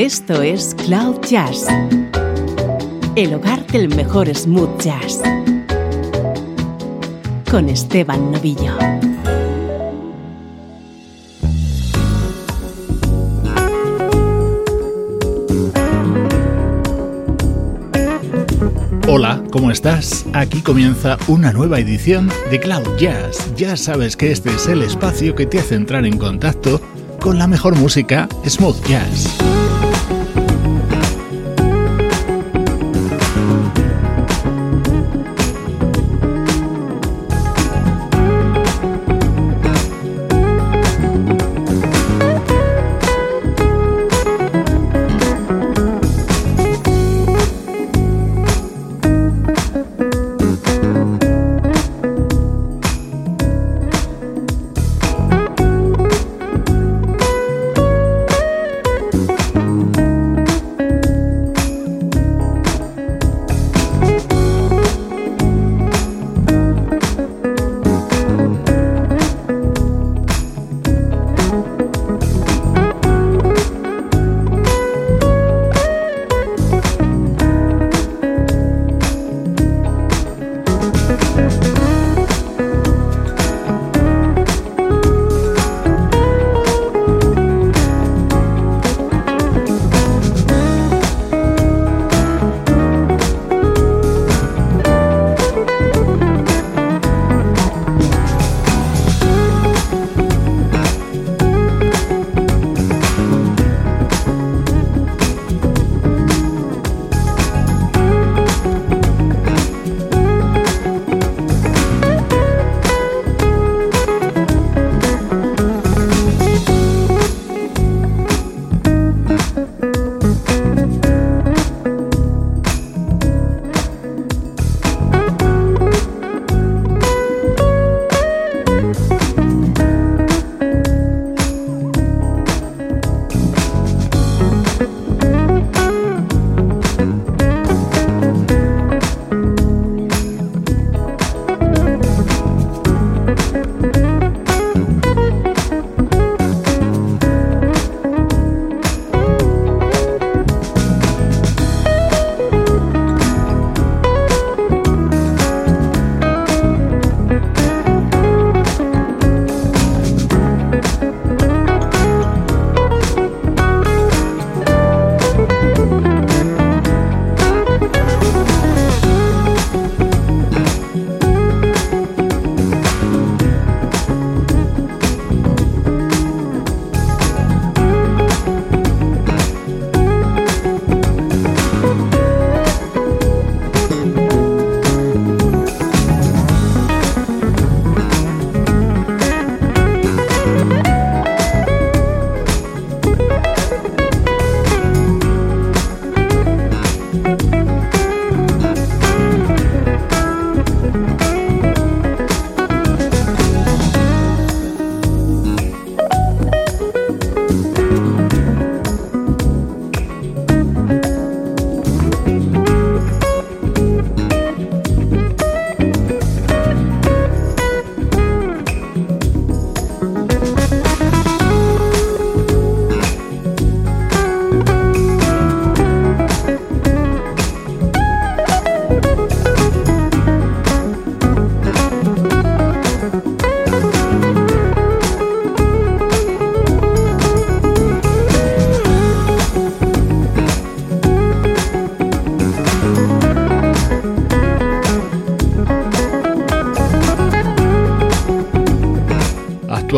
Esto es Cloud Jazz, el hogar del mejor smooth jazz, con Esteban Novillo. Hola, ¿cómo estás? Aquí comienza una nueva edición de Cloud Jazz. Ya sabes que este es el espacio que te hace entrar en contacto con la mejor música smooth jazz.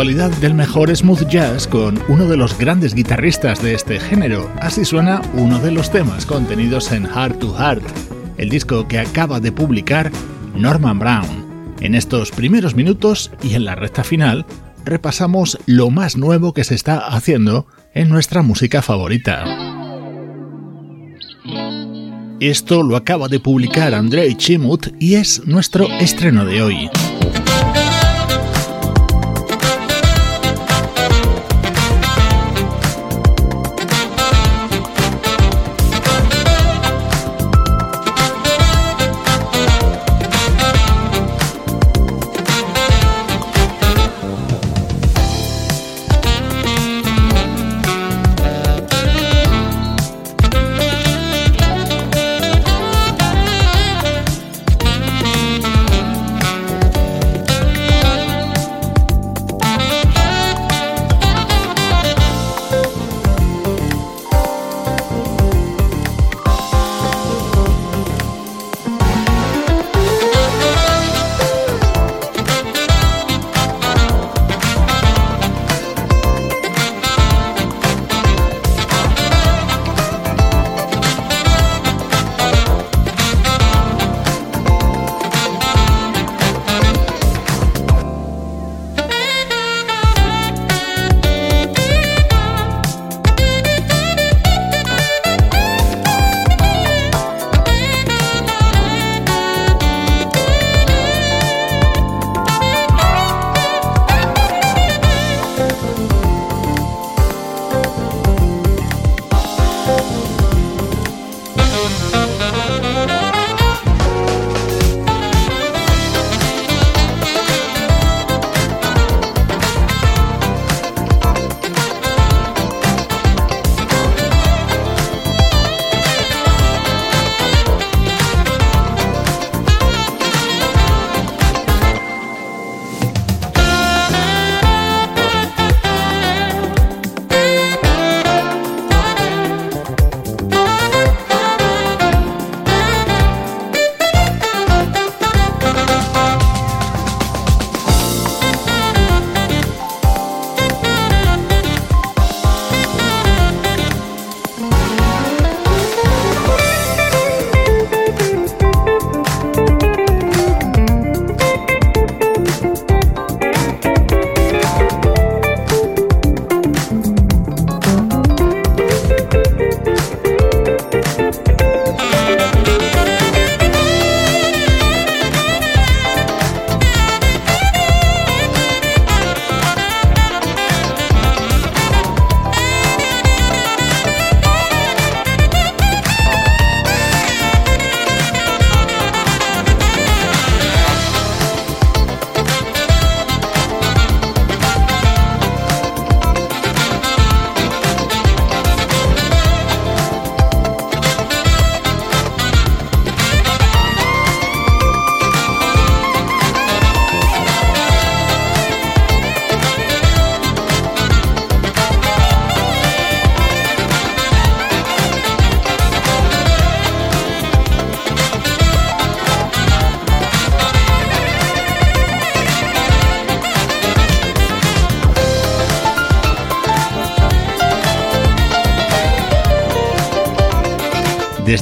Del mejor smooth jazz con uno de los grandes guitarristas de este género. Así suena uno de los temas contenidos en Heart to Heart, el disco que acaba de publicar Norman Brown. En estos primeros minutos y en la recta final repasamos lo más nuevo que se está haciendo en nuestra música favorita. Esto lo acaba de publicar Andrei Chimut y es nuestro estreno de hoy.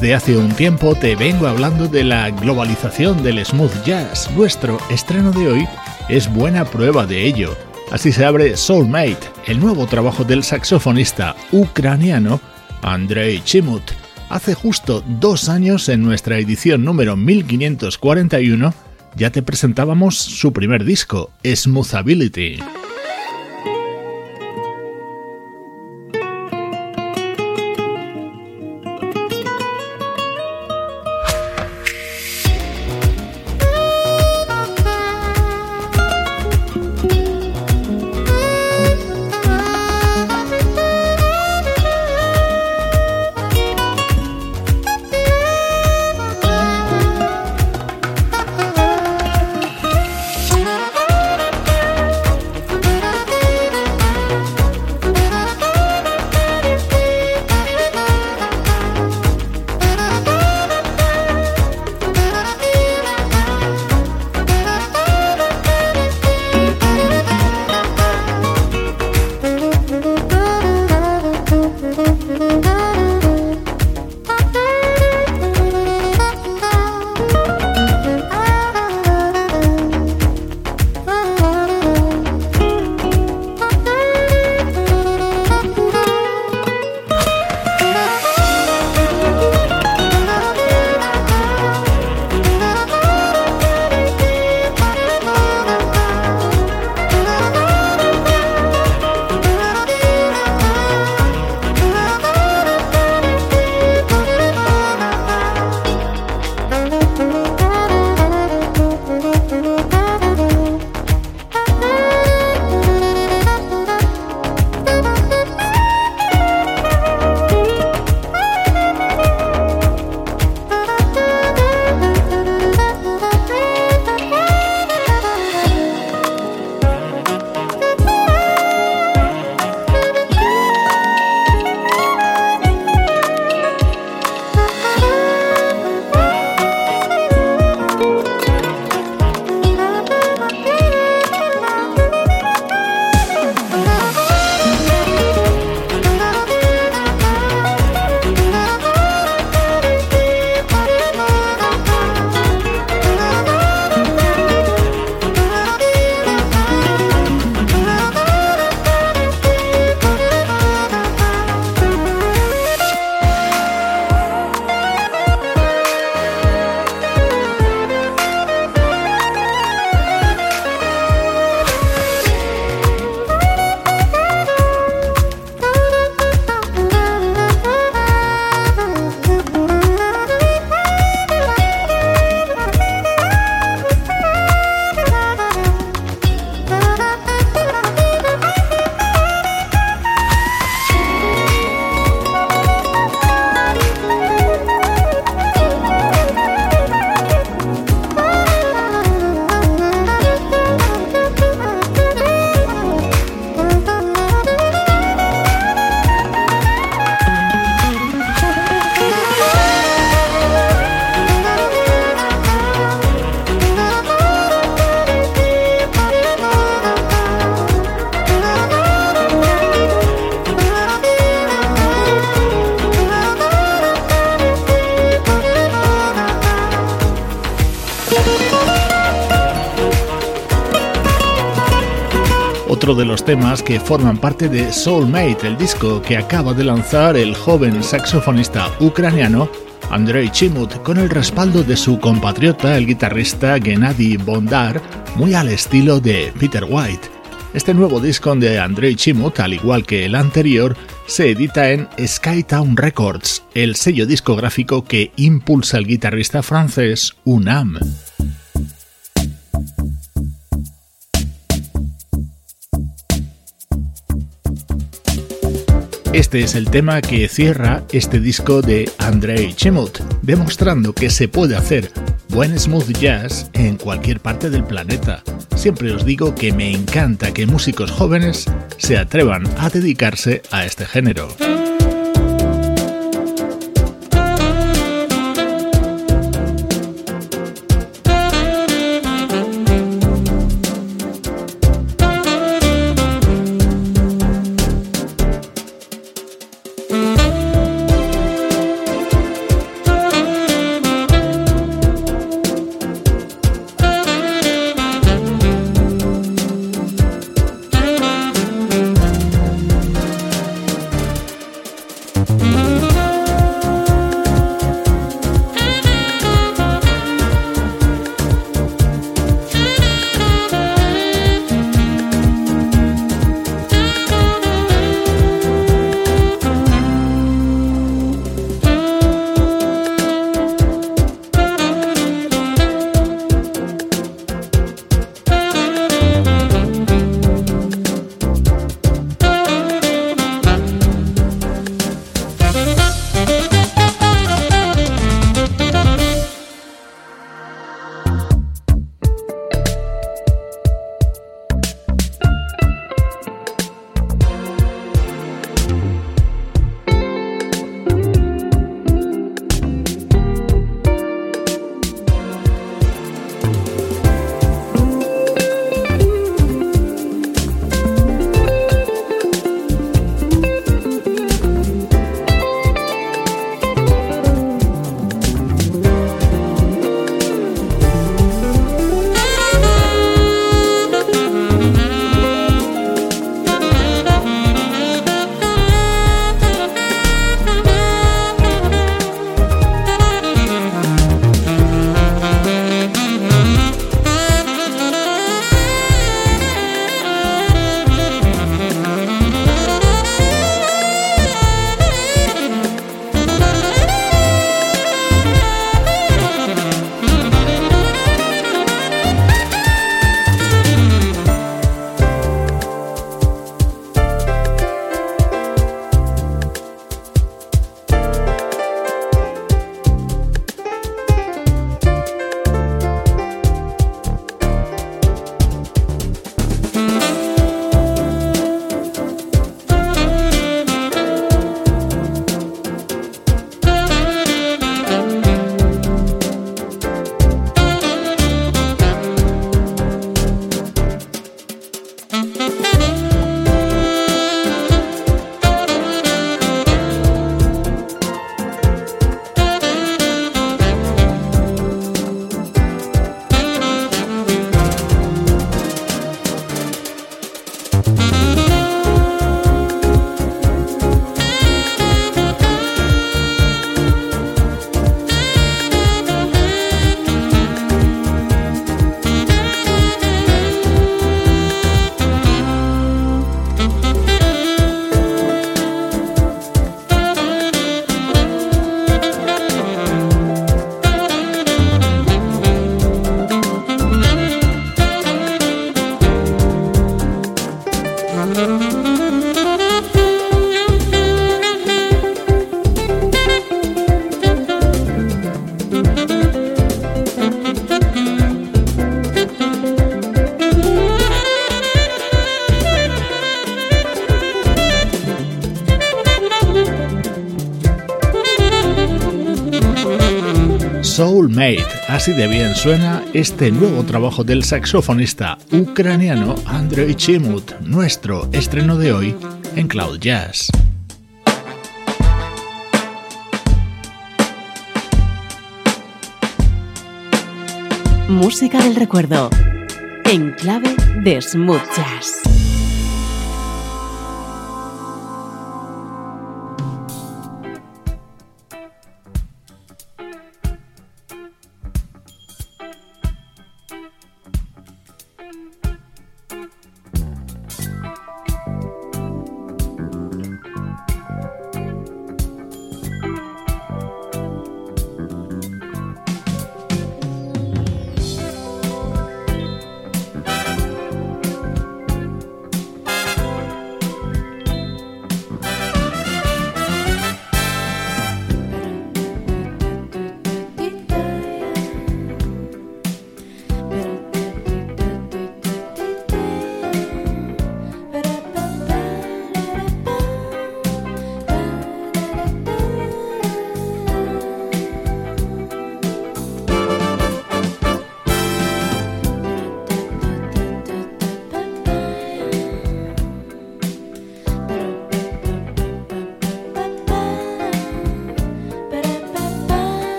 Desde hace un tiempo te vengo hablando de la globalización del smooth jazz. Nuestro estreno de hoy es buena prueba de ello. Así se abre Soulmate, el nuevo trabajo del saxofonista ucraniano Andrei Chimut. Hace justo dos años, en nuestra edición número 1541, ya te presentábamos su primer disco, Smoothability. Temas que forman parte de Soulmate, el disco que acaba de lanzar el joven saxofonista ucraniano Andrei Chimut con el respaldo de su compatriota, el guitarrista Gennady Bondar, muy al estilo de Peter White. Este nuevo disco de Andrei Chimut, al igual que el anterior, se edita en Skytown Records, el sello discográfico que impulsa el guitarrista francés Unam. Este es el tema que cierra este disco de Andrei Chimut, demostrando que se puede hacer buen smooth jazz en cualquier parte del planeta. Siempre os digo que me encanta que músicos jóvenes se atrevan a dedicarse a este género. Soulmate, así de bien suena este nuevo trabajo del saxofonista ucraniano Andrei Chimut, nuestro estreno de hoy en Cloud Jazz. Música del recuerdo, en clave de smooth jazz.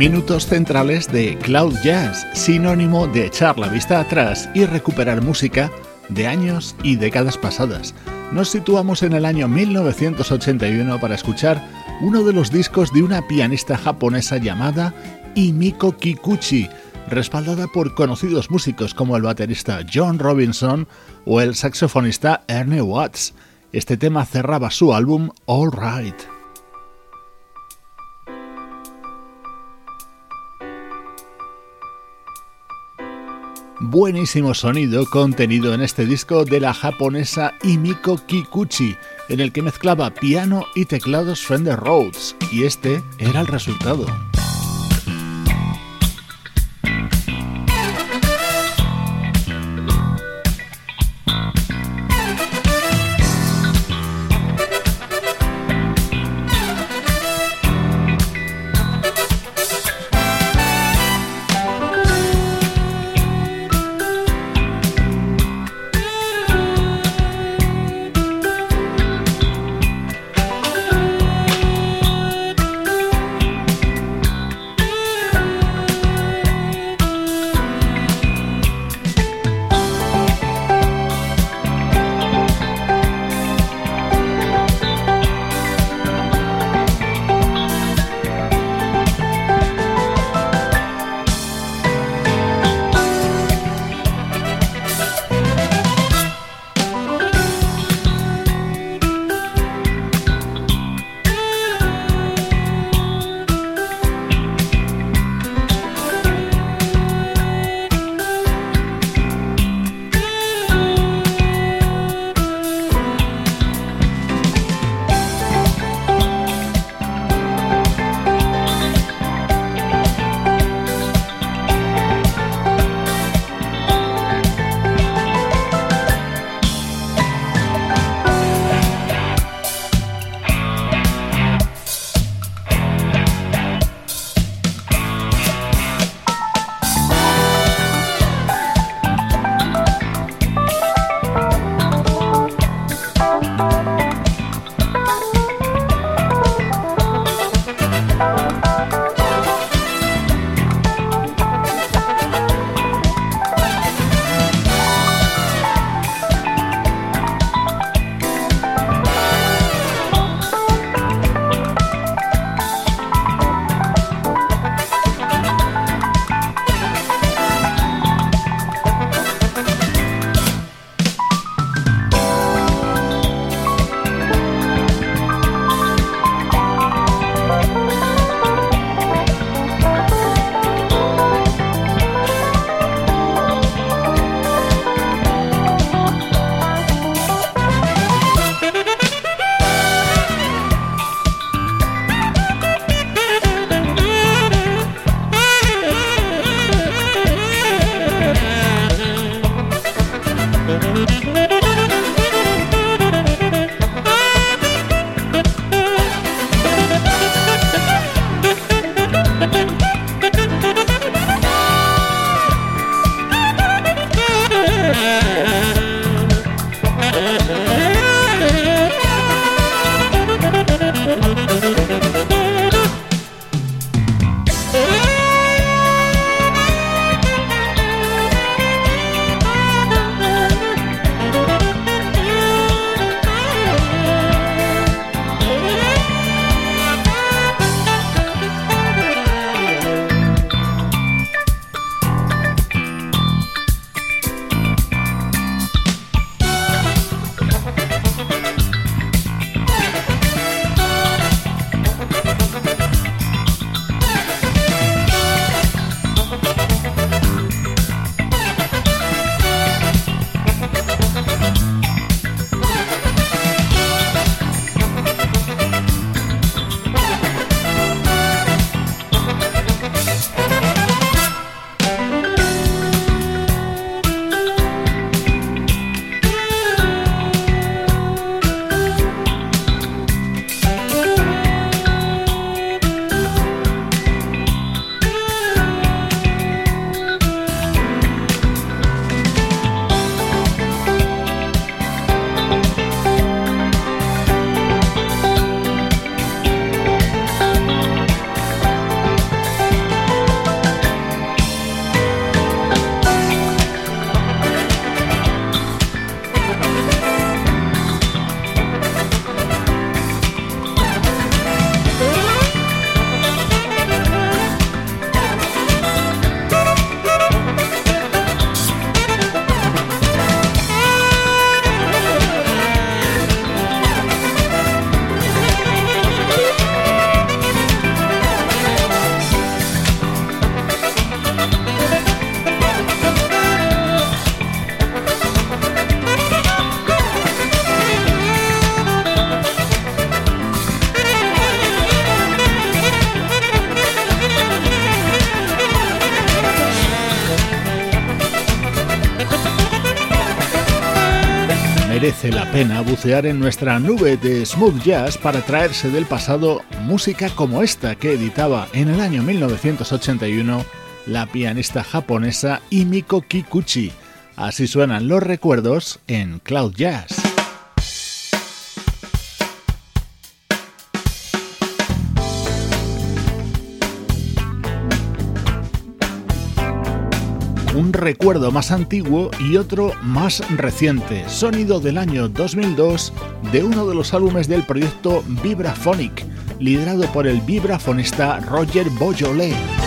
Minutos centrales de Cloud Jazz, sinónimo de echar la vista atrás y recuperar música de años y décadas pasadas. Nos situamos en el año 1981 para escuchar uno de los discos de una pianista japonesa llamada Imiko Kikuchi, respaldada por conocidos músicos como el baterista John Robinson o el saxofonista Ernie Watts. Este tema cerraba su álbum All Right. Buenísimo sonido contenido en este disco de la japonesa Imiko Kikuchi, en el que mezclaba piano y teclados Fender Rhodes, y este era el resultado. En nuestra nube de smooth jazz para traerse del pasado música como esta que editaba en el año 1981 la pianista japonesa Imiko Kikuchi. Así suenan los recuerdos en Cloud Jazz. Un recuerdo más antiguo y otro más reciente, sonido del año 2002 de uno de los álbumes del proyecto Vibraphonic, liderado por el vibrafonista Roger Beaujolais.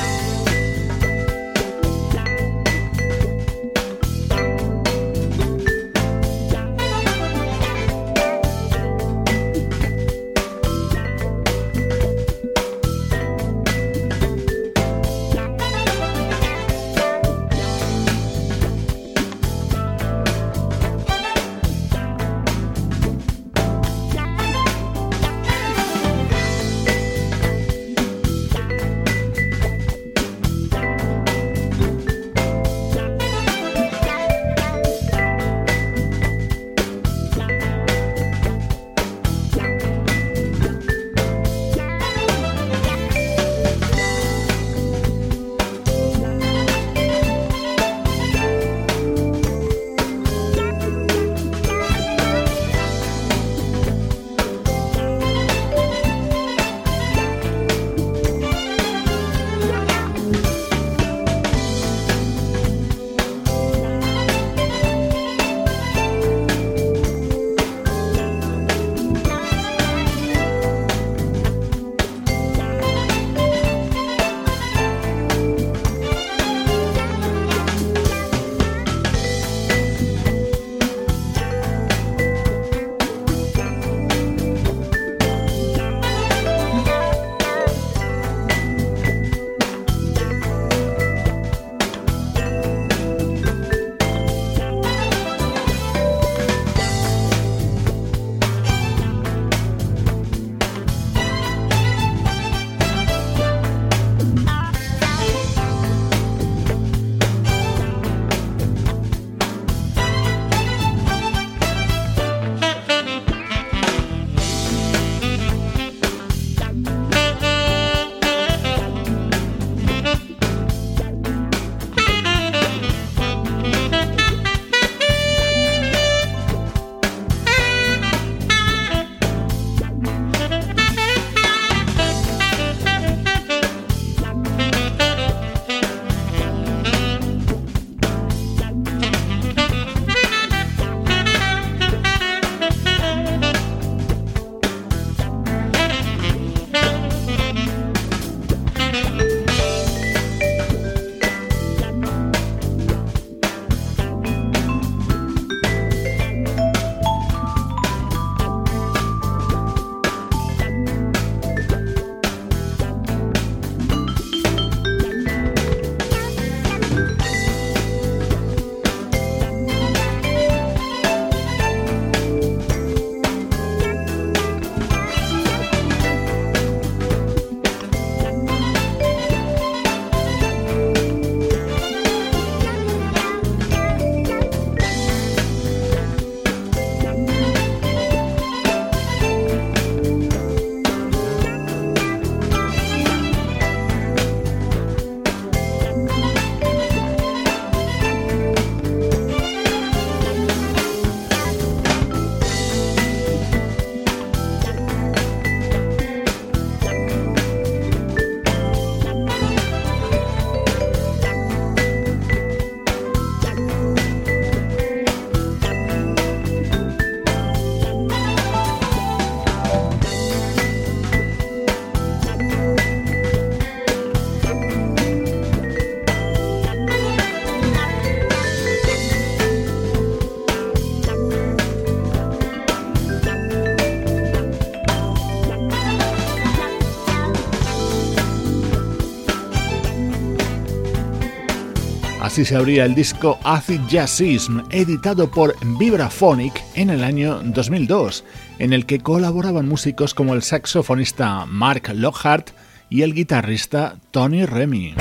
Así se abría el disco Acid Jazzism, editado por Vibraphonic en el año 2002, en el que colaboraban músicos como el saxofonista Mark Lockhart y el guitarrista Tony Remy.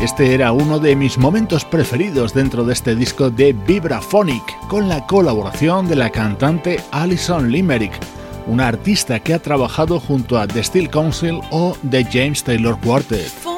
Este era uno de mis momentos preferidos dentro de este disco de Vibraphonic, con la colaboración de la cantante Alison Limerick, una artista que ha trabajado junto a The Steel Council o The James Taylor Quartet.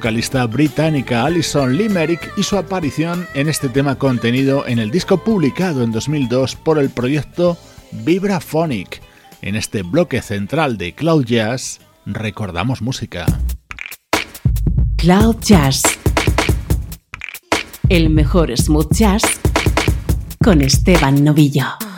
Vocalista británica Alison Limerick y su aparición en este tema contenido en el disco publicado en 2002 por el proyecto Vibraphonic. En este bloque central de Cloud Jazz recordamos música. Cloud Jazz. El mejor smooth jazz con Esteban Novillo.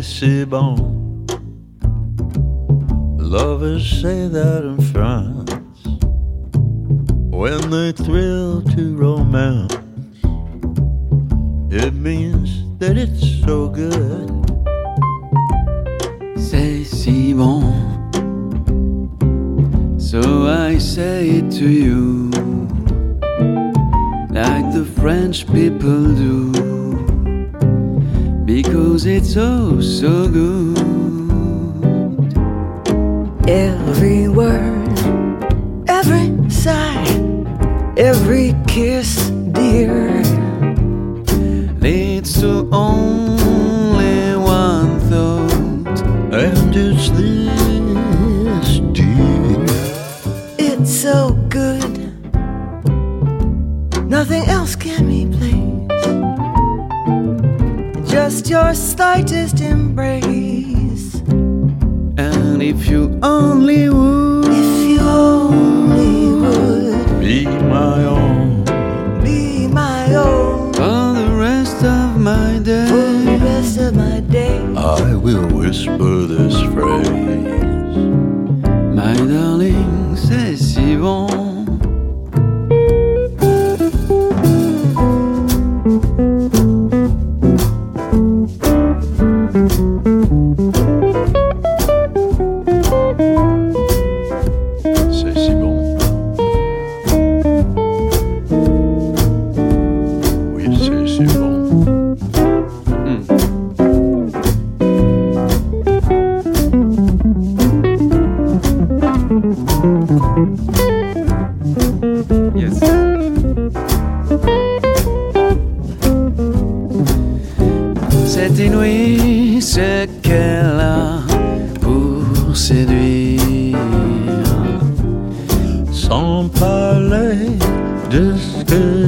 C'est bon. Lovers say that in France when they thrill to romance. It means that it's so good. C'est si bon. So I say it to you like the French people do because it's oh so good. Every word, every sigh, every kiss, dear, slightest embrace. and if you only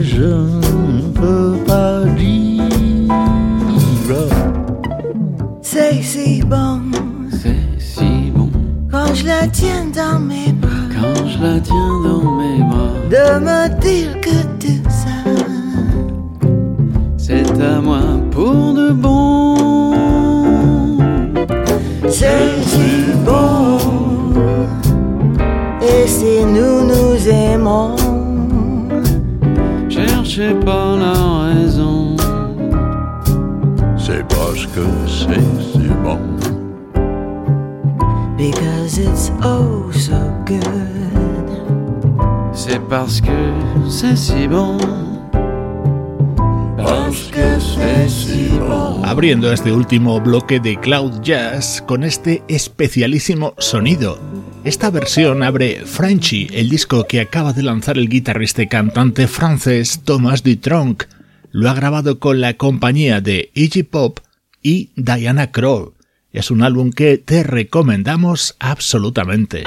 je ne peux pas dire. C'est si bon. C'est si bon. Quand je la tiens dans mes bras. Quand je la tiens Abriendo este último bloque de Cloud Jazz con este especialísimo sonido. Esta versión abre Frenchy, el disco que acaba de lanzar el guitarrista y cantante francés Thomas Dutronc. Lo ha grabado con la compañía de Iggy Pop y Diana Krall. Es un álbum que te recomendamos absolutamente.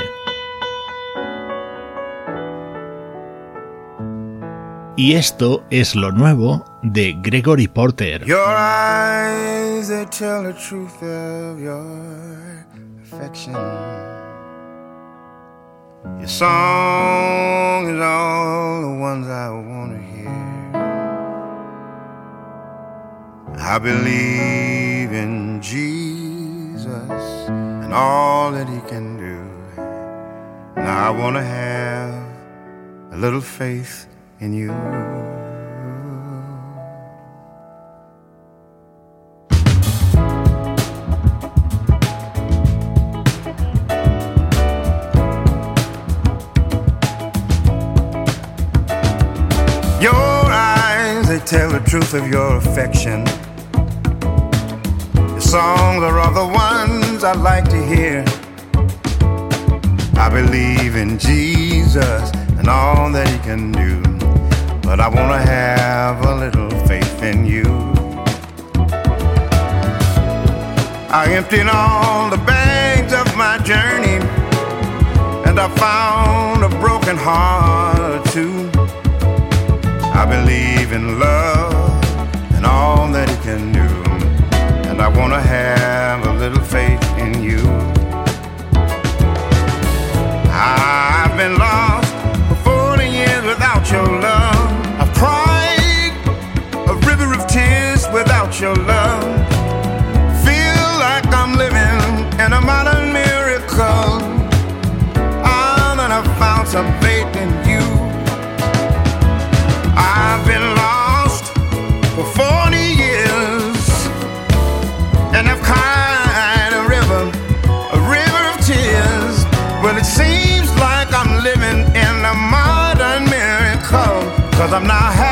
Y esto es lo nuevo de Gregory Porter. Your eyes, they tell the truth of your affection. Your song is all the ones I want to hear. I believe in Jesus and all that he can do. And I want to have a little faith in you. Your eyes, they tell the truth of your affection. Your songs are all the ones I like to hear. I believe in Jesus and all that he can do. But I want to have a little faith in you. I emptied all the bags of my journey, and I found a broken heart too. I believe in love and all that it can do. And I want to have a little faith in you. I've been lost Cause I'm not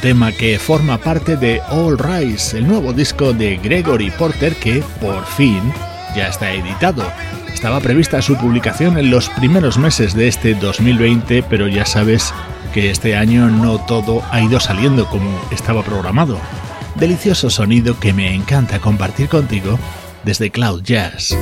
tema que forma parte de All Rise, el nuevo disco de Gregory Porter que, por fin, ya está editado. Estaba prevista su publicación en los primeros meses de este 2020, pero ya sabes que este año no todo ha ido saliendo como estaba programado. Delicioso sonido que me encanta compartir contigo desde Cloud Jazz.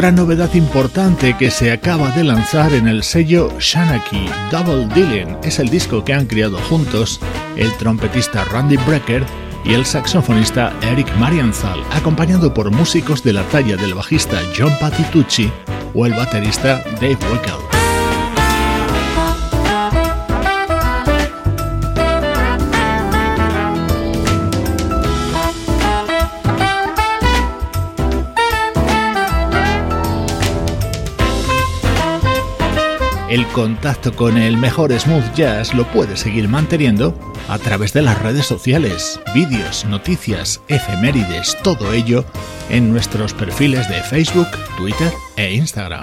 Otra novedad importante que se acaba de lanzar en el sello Shanaki Double Dealing es el disco que han creado juntos el trompetista Randy Brecker y el saxofonista Eric Marianzal, acompañado por músicos de la talla del bajista John Patitucci o el baterista Dave Weckel. El contacto con el mejor smooth jazz lo puedes seguir manteniendo a través de las redes sociales, vídeos, noticias, efemérides, todo ello en nuestros perfiles de Facebook, Twitter e Instagram.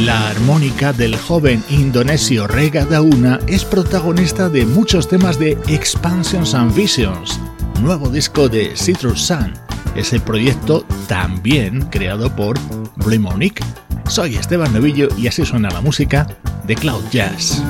La armónica del joven indonesio Rega Dauna es protagonista de muchos temas de Expansions and Visions, nuevo disco de Citrus Sun ese proyecto también creado por Blue Soy Esteban Novillo y así suena la música de Cloud Jazz.